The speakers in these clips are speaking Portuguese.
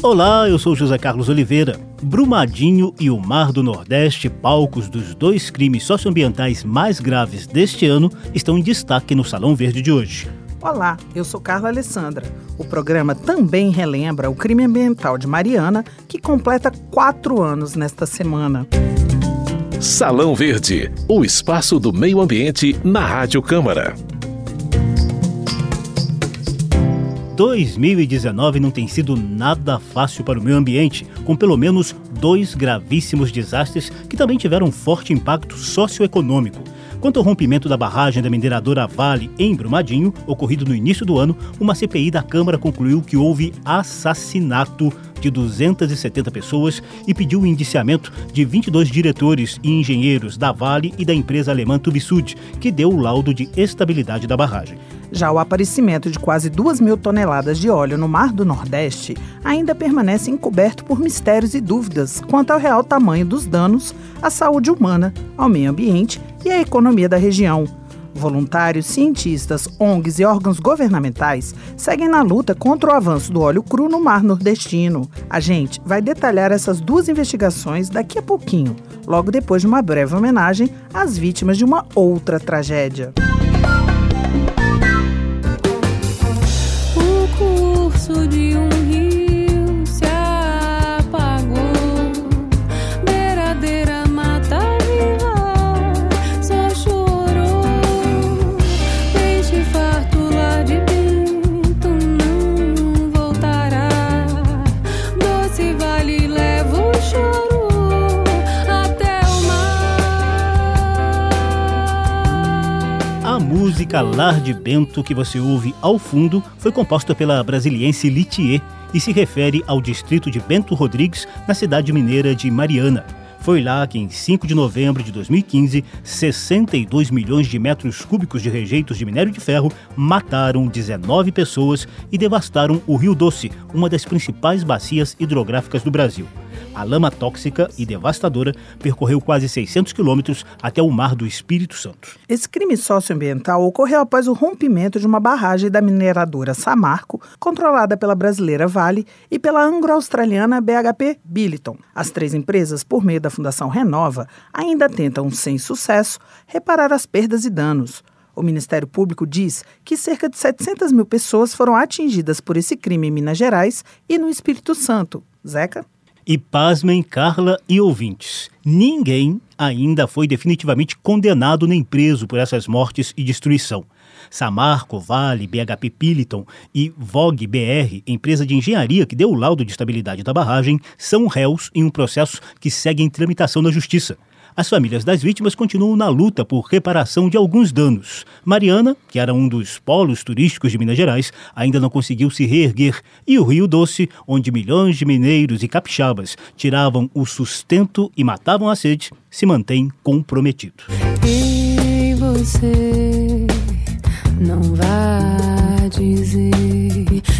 Olá, eu sou José Carlos Oliveira. Brumadinho e o Mar do Nordeste, palcos dos dois crimes socioambientais mais graves deste ano, estão em destaque no Salão Verde de hoje. Olá, eu sou Carla Alessandra. O programa também relembra o crime ambiental de Mariana, que completa quatro anos nesta semana. Salão Verde, o espaço do meio ambiente na Rádio Câmara. 2019 não tem sido nada fácil para o meio ambiente, com pelo menos dois gravíssimos desastres que também tiveram forte impacto socioeconômico. Quanto ao rompimento da barragem da mineradora Vale em Brumadinho, ocorrido no início do ano, uma CPI da Câmara concluiu que houve assassinato de 270 pessoas e pediu o indiciamento de 22 diretores e engenheiros da Vale e da empresa alemã Tubisud, que deu o laudo de estabilidade da barragem. Já o aparecimento de quase 2 mil toneladas de óleo no Mar do Nordeste ainda permanece encoberto por mistérios e dúvidas quanto ao real tamanho dos danos à saúde humana, ao meio ambiente e à economia da região. Voluntários, cientistas, ONGs e órgãos governamentais seguem na luta contra o avanço do óleo cru no mar nordestino. A gente vai detalhar essas duas investigações daqui a pouquinho, logo depois de uma breve homenagem às vítimas de uma outra tragédia. Música Lar de Bento que você ouve ao fundo foi composta pela brasiliense Litier e se refere ao distrito de Bento Rodrigues, na cidade mineira de Mariana. Foi lá que, em 5 de novembro de 2015, 62 milhões de metros cúbicos de rejeitos de minério de ferro mataram 19 pessoas e devastaram o Rio Doce, uma das principais bacias hidrográficas do Brasil. A lama tóxica e devastadora percorreu quase 600 quilômetros até o Mar do Espírito Santo. Esse crime socioambiental ocorreu após o rompimento de uma barragem da mineradora Samarco, controlada pela brasileira Vale e pela anglo-australiana BHP Billiton. As três empresas, por meio da Fundação Renova, ainda tentam, sem sucesso, reparar as perdas e danos. O Ministério Público diz que cerca de 700 mil pessoas foram atingidas por esse crime em Minas Gerais e no Espírito Santo. Zeca? E pasmem, Carla e ouvintes, ninguém ainda foi definitivamente condenado nem preso por essas mortes e destruição. Samarco, Vale, BHP Piliton e Vogue BR, empresa de engenharia que deu o laudo de estabilidade da barragem, são réus em um processo que segue em tramitação na Justiça. As famílias das vítimas continuam na luta por reparação de alguns danos. Mariana, que era um dos polos turísticos de Minas Gerais, ainda não conseguiu se reerguer. E o Rio Doce, onde milhões de mineiros e capixabas tiravam o sustento e matavam a sede, se mantém comprometido. E você não vai dizer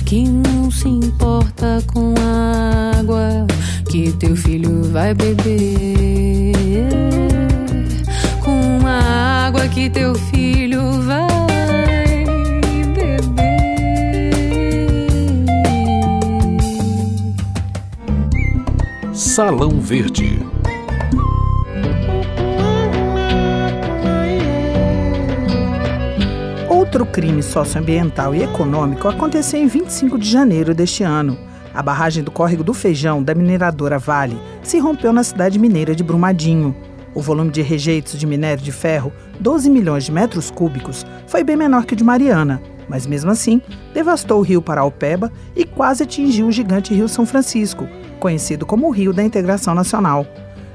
que não se importa com a água que teu filho vai beber com a água que teu filho vai beber. Salão Verde. Crime socioambiental e econômico aconteceu em 25 de janeiro deste ano a barragem do córrego do Feijão, da mineradora Vale, se rompeu na cidade mineira de Brumadinho. O volume de rejeitos de minério de ferro, 12 milhões de metros cúbicos, foi bem menor que o de Mariana, mas mesmo assim devastou o rio Paraupeba e quase atingiu o gigante rio São Francisco, conhecido como o Rio da Integração Nacional.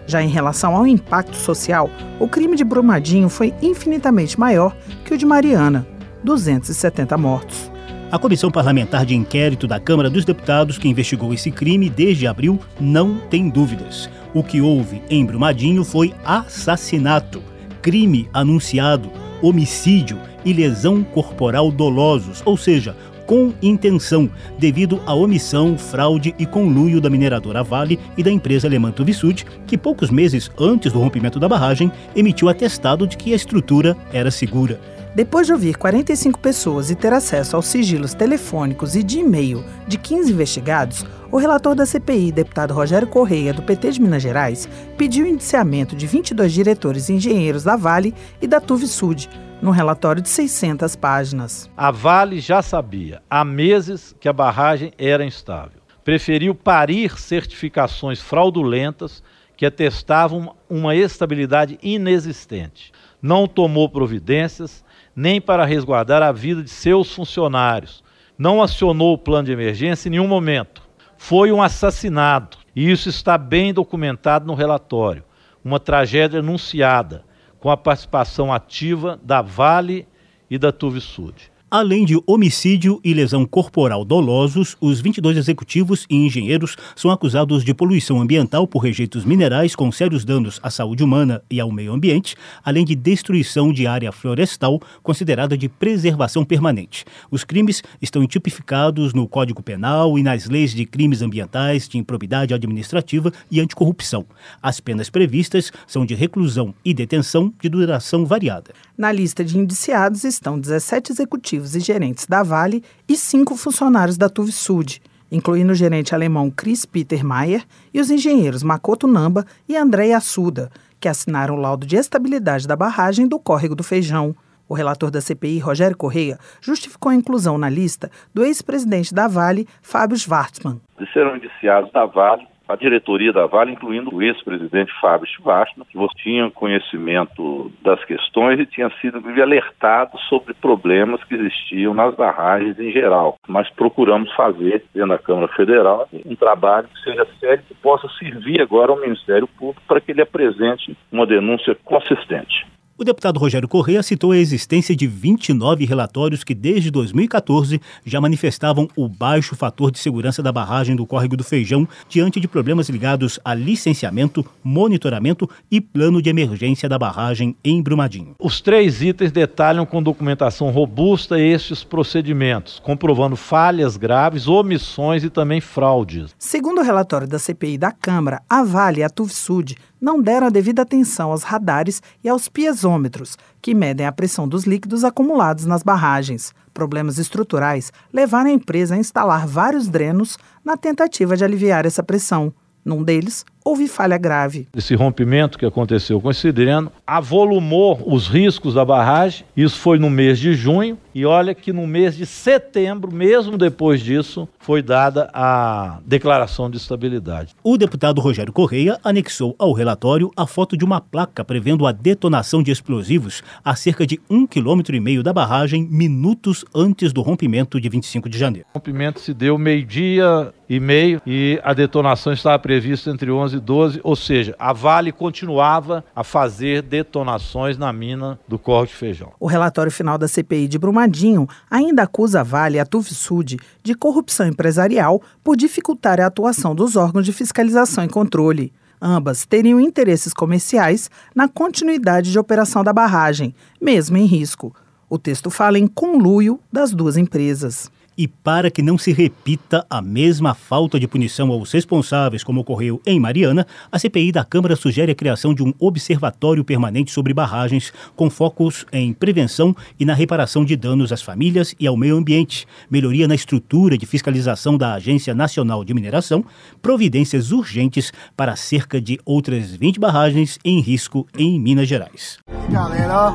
Já em relação ao impacto social, o crime de Brumadinho foi infinitamente maior que o de Mariana, 270 mortos. A Comissão Parlamentar de Inquérito da Câmara dos Deputados, que investigou esse crime desde abril, não tem dúvidas. O que houve em Brumadinho foi assassinato, crime anunciado, homicídio e lesão corporal dolosos, ou seja, com intenção, devido à omissão, fraude e conluio da mineradora Vale e da empresa alemã Tubisud, que poucos meses antes do rompimento da barragem emitiu atestado de que a estrutura era segura. Depois de ouvir 45 pessoas e ter acesso aos sigilos telefônicos e de e-mail de 15 investigados, o relator da CPI, deputado Rogério Correia, do PT de Minas Gerais, pediu o indiciamento de 22 diretores e engenheiros da Vale e da Tuvisud, num relatório de 600 páginas. A Vale já sabia há meses que a barragem era instável. Preferiu parir certificações fraudulentas que atestavam uma estabilidade inexistente. Não tomou providências nem para resguardar a vida de seus funcionários. Não acionou o plano de emergência em nenhum momento. Foi um assassinato, e isso está bem documentado no relatório. Uma tragédia anunciada, com a participação ativa da Vale e da Tuvisud. Além de homicídio e lesão corporal dolosos, os 22 executivos e engenheiros são acusados de poluição ambiental por rejeitos minerais com sérios danos à saúde humana e ao meio ambiente, além de destruição de área florestal considerada de preservação permanente. Os crimes estão tipificados no Código Penal e nas leis de crimes ambientais, de improbidade administrativa e anticorrupção. As penas previstas são de reclusão e detenção de duração variada. Na lista de indiciados estão 17 executivos e gerentes da Vale e cinco funcionários da Tuvisud, incluindo o gerente alemão Chris Peter Mayer e os engenheiros Makoto Namba e André Assuda, que assinaram o laudo de estabilidade da barragem do Córrego do Feijão. O relator da CPI, Rogério Correia, justificou a inclusão na lista do ex-presidente da Vale, Fábio Schwartzmann. Serão indiciados da Vale a diretoria da Vale, incluindo o ex-presidente Fábio Schwartzman, que tinha conhecimento das questões e tinha sido alertado sobre problemas que existiam nas barragens em geral. Mas procuramos fazer, dentro da Câmara Federal, um trabalho que seja sério, que possa servir agora ao Ministério Público para que ele apresente uma denúncia consistente. O deputado Rogério Correia citou a existência de 29 relatórios que, desde 2014, já manifestavam o baixo fator de segurança da barragem do Córrego do Feijão diante de problemas ligados a licenciamento, monitoramento e plano de emergência da barragem em Brumadinho. Os três itens detalham com documentação robusta estes procedimentos, comprovando falhas graves, omissões e também fraudes. Segundo o relatório da CPI da Câmara, a Vale e a Tuvsud não deram a devida atenção aos radares e aos piezômetros, que medem a pressão dos líquidos acumulados nas barragens. Problemas estruturais levaram a empresa a instalar vários drenos na tentativa de aliviar essa pressão. Num deles, houve falha grave. Esse rompimento que aconteceu com esse dreno avolumou os riscos da barragem. Isso foi no mês de junho. E olha que no mês de setembro, mesmo depois disso, foi dada a declaração de estabilidade. O deputado Rogério Correia anexou ao relatório a foto de uma placa prevendo a detonação de explosivos a cerca de um quilômetro e meio da barragem, minutos antes do rompimento de 25 de janeiro. O rompimento se deu meio-dia e meio e a detonação estava prevista entre 11 12, ou seja, a Vale continuava a fazer detonações na mina do Corre de Feijão. O relatório final da CPI de Brumadinho ainda acusa a Vale e a Tufsud de corrupção empresarial por dificultar a atuação dos órgãos de fiscalização e controle. Ambas teriam interesses comerciais na continuidade de operação da barragem, mesmo em risco. O texto fala em conluio das duas empresas. E para que não se repita a mesma falta de punição aos responsáveis, como ocorreu em Mariana, a CPI da Câmara sugere a criação de um observatório permanente sobre barragens, com focos em prevenção e na reparação de danos às famílias e ao meio ambiente, melhoria na estrutura de fiscalização da Agência Nacional de Mineração, providências urgentes para cerca de outras 20 barragens em risco em Minas Gerais. Galera,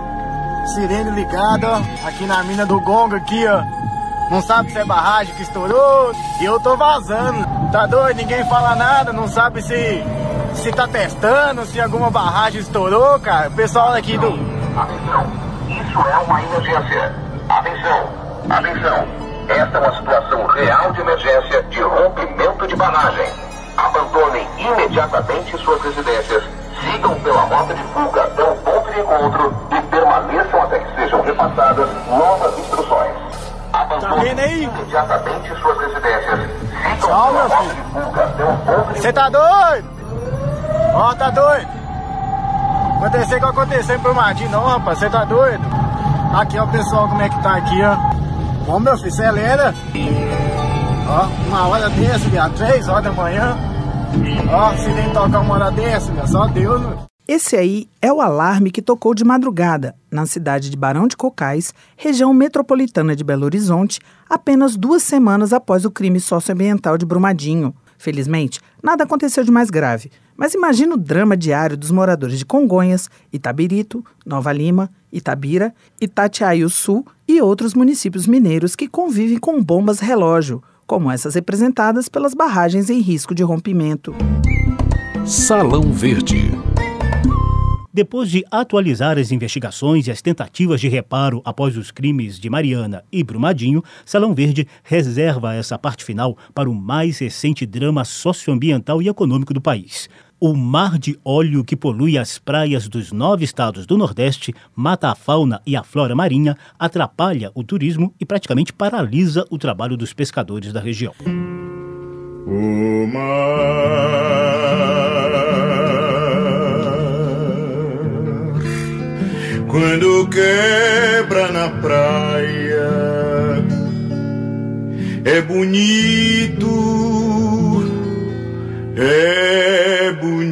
sirene ligada, aqui na mina do Gonga, aqui, ó. Não sabe se é barragem que estourou e eu tô vazando. Tá doido? Ninguém fala nada, não sabe se se tá testando, se alguma barragem estourou, cara. O pessoal aqui do. Atenção, isso é uma emergência. Atenção, atenção. Esta é uma situação real de emergência de rompimento de barragem. Abandonem imediatamente suas residências, sigam pela rota de fuga até o ponto de encontro e permaneçam até que sejam repassadas novas. Vendo aí? imediatamente suas residências. Tchau, meu filho. Você tá doido? Ó, tá doido? Acontecer o que aconteceu em Brumadinho, não, rapaz. Você tá doido? Aqui, ó, o pessoal, como é que tá aqui, ó. Ô, meu filho, você é lenda. Ó, uma hora dessa, viado. Três horas da manhã. Ó, se nem tocar uma hora dessa, meu. Só Deus, meu. Esse aí é o alarme que tocou de madrugada na cidade de Barão de Cocais, região metropolitana de Belo Horizonte, apenas duas semanas após o crime socioambiental de Brumadinho. Felizmente, nada aconteceu de mais grave. Mas imagina o drama diário dos moradores de Congonhas, Itabirito, Nova Lima, Itabira, Itatiaio Sul e outros municípios mineiros que convivem com bombas relógio, como essas representadas pelas barragens em risco de rompimento. Salão Verde. Depois de atualizar as investigações e as tentativas de reparo após os crimes de Mariana e Brumadinho, Salão Verde reserva essa parte final para o mais recente drama socioambiental e econômico do país. O mar de óleo que polui as praias dos nove estados do Nordeste, mata a fauna e a flora marinha, atrapalha o turismo e praticamente paralisa o trabalho dos pescadores da região. O mar quando quebra na praia é bonito, é bonito.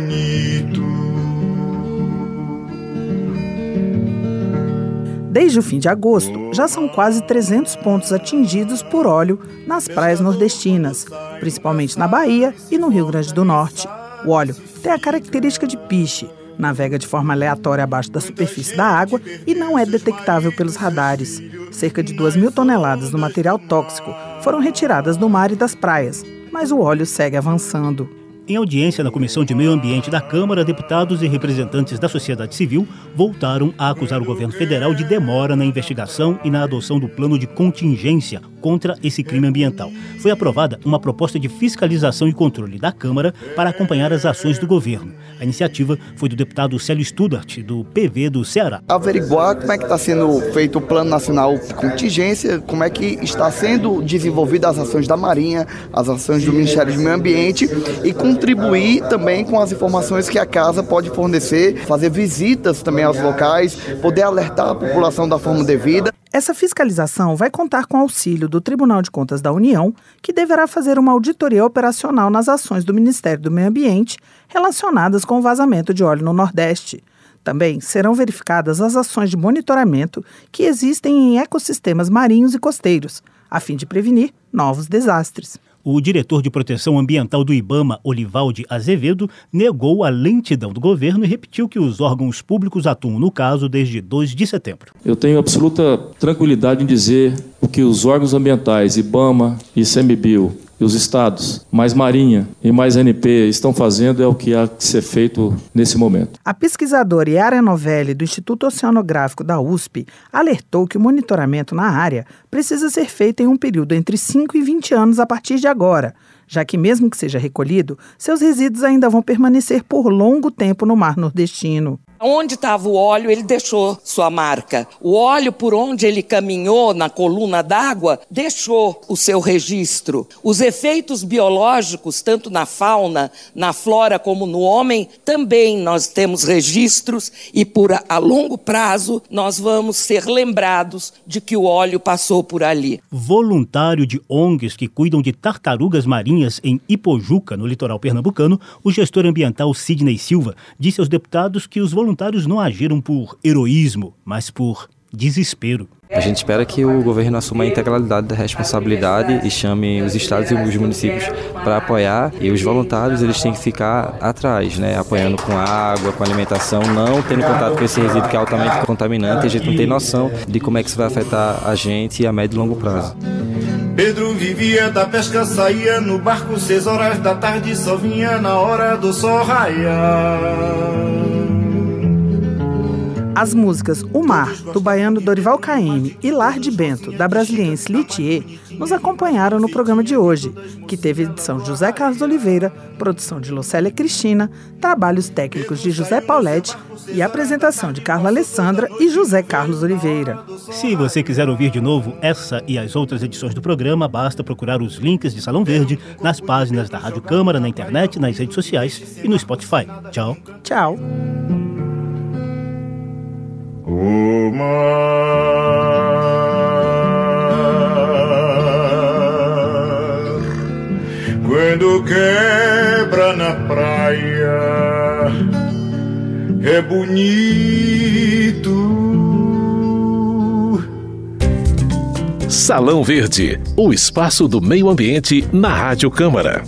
Desde o fim de agosto, já são quase 300 pontos atingidos por óleo nas praias nordestinas, principalmente na Bahia e no Rio Grande do Norte. O óleo tem a característica de piche, navega de forma aleatória abaixo da superfície da água e não é detectável pelos radares. Cerca de 2 mil toneladas do material tóxico foram retiradas do mar e das praias, mas o óleo segue avançando. Em audiência na Comissão de Meio Ambiente da Câmara, deputados e representantes da sociedade civil voltaram a acusar o governo federal de demora na investigação e na adoção do plano de contingência contra esse crime ambiental. Foi aprovada uma proposta de fiscalização e controle da Câmara para acompanhar as ações do governo. A iniciativa foi do deputado Célio Studart, do PV do Ceará. Averiguar como é que está sendo feito o Plano Nacional de Contingência, como é que está sendo desenvolvidas as ações da Marinha, as ações do Ministério do Meio Ambiente e contribuir também com as informações que a casa pode fornecer, fazer visitas também aos locais, poder alertar a população da forma devida. Essa fiscalização vai contar com auxílio do Tribunal de Contas da União, que deverá fazer uma auditoria operacional nas ações do Ministério do Meio Ambiente relacionadas com o vazamento de óleo no Nordeste. Também serão verificadas as ações de monitoramento que existem em ecossistemas marinhos e costeiros, a fim de prevenir novos desastres. O diretor de proteção ambiental do Ibama, Olivalde Azevedo, negou a lentidão do governo e repetiu que os órgãos públicos atuam no caso desde 2 de setembro. Eu tenho absoluta tranquilidade em dizer que os órgãos ambientais, Ibama e ICMBio, e os estados, mais Marinha e mais NP estão fazendo é o que há que ser feito nesse momento. A pesquisadora Yara Novelli, do Instituto Oceanográfico da USP, alertou que o monitoramento na área precisa ser feito em um período entre 5 e 20 anos a partir de agora, já que, mesmo que seja recolhido, seus resíduos ainda vão permanecer por longo tempo no mar nordestino. Onde estava o óleo, ele deixou sua marca. O óleo por onde ele caminhou na coluna d'água deixou o seu registro. Os efeitos biológicos, tanto na fauna, na flora como no homem, também nós temos registros e por a, longo prazo nós vamos ser lembrados de que o óleo passou por ali. Voluntário de ONGs que cuidam de tartarugas marinhas em Ipojuca, no litoral pernambucano, o gestor ambiental Sidney Silva disse aos deputados que os voluntários voluntários não agiram por heroísmo, mas por desespero. A gente espera que o governo assuma a integralidade da responsabilidade e chame os estados e os municípios para apoiar e os voluntários eles têm que ficar atrás, né, apoiando com água, com alimentação, não tendo contato com esse resíduo que é altamente contaminante, a gente não tem noção de como é que isso vai afetar a gente a médio e longo prazo. Pedro vivia da pesca, saía no barco seis horas da tarde, só vinha na hora do sol raiar. As músicas O Mar, do baiano Dorival Caymmi, e Lar de Bento, da brasiliense Litier, nos acompanharam no programa de hoje, que teve edição de José Carlos Oliveira, produção de Lucélia Cristina, trabalhos técnicos de José Pauletti e apresentação de Carla Alessandra e José Carlos Oliveira. Se você quiser ouvir de novo essa e as outras edições do programa, basta procurar os links de Salão Verde nas páginas da Rádio Câmara, na internet, nas redes sociais e no Spotify. Tchau. Tchau. Mar, quando quebra na praia, é bonito. Salão Verde, o espaço do meio ambiente na Rádio Câmara.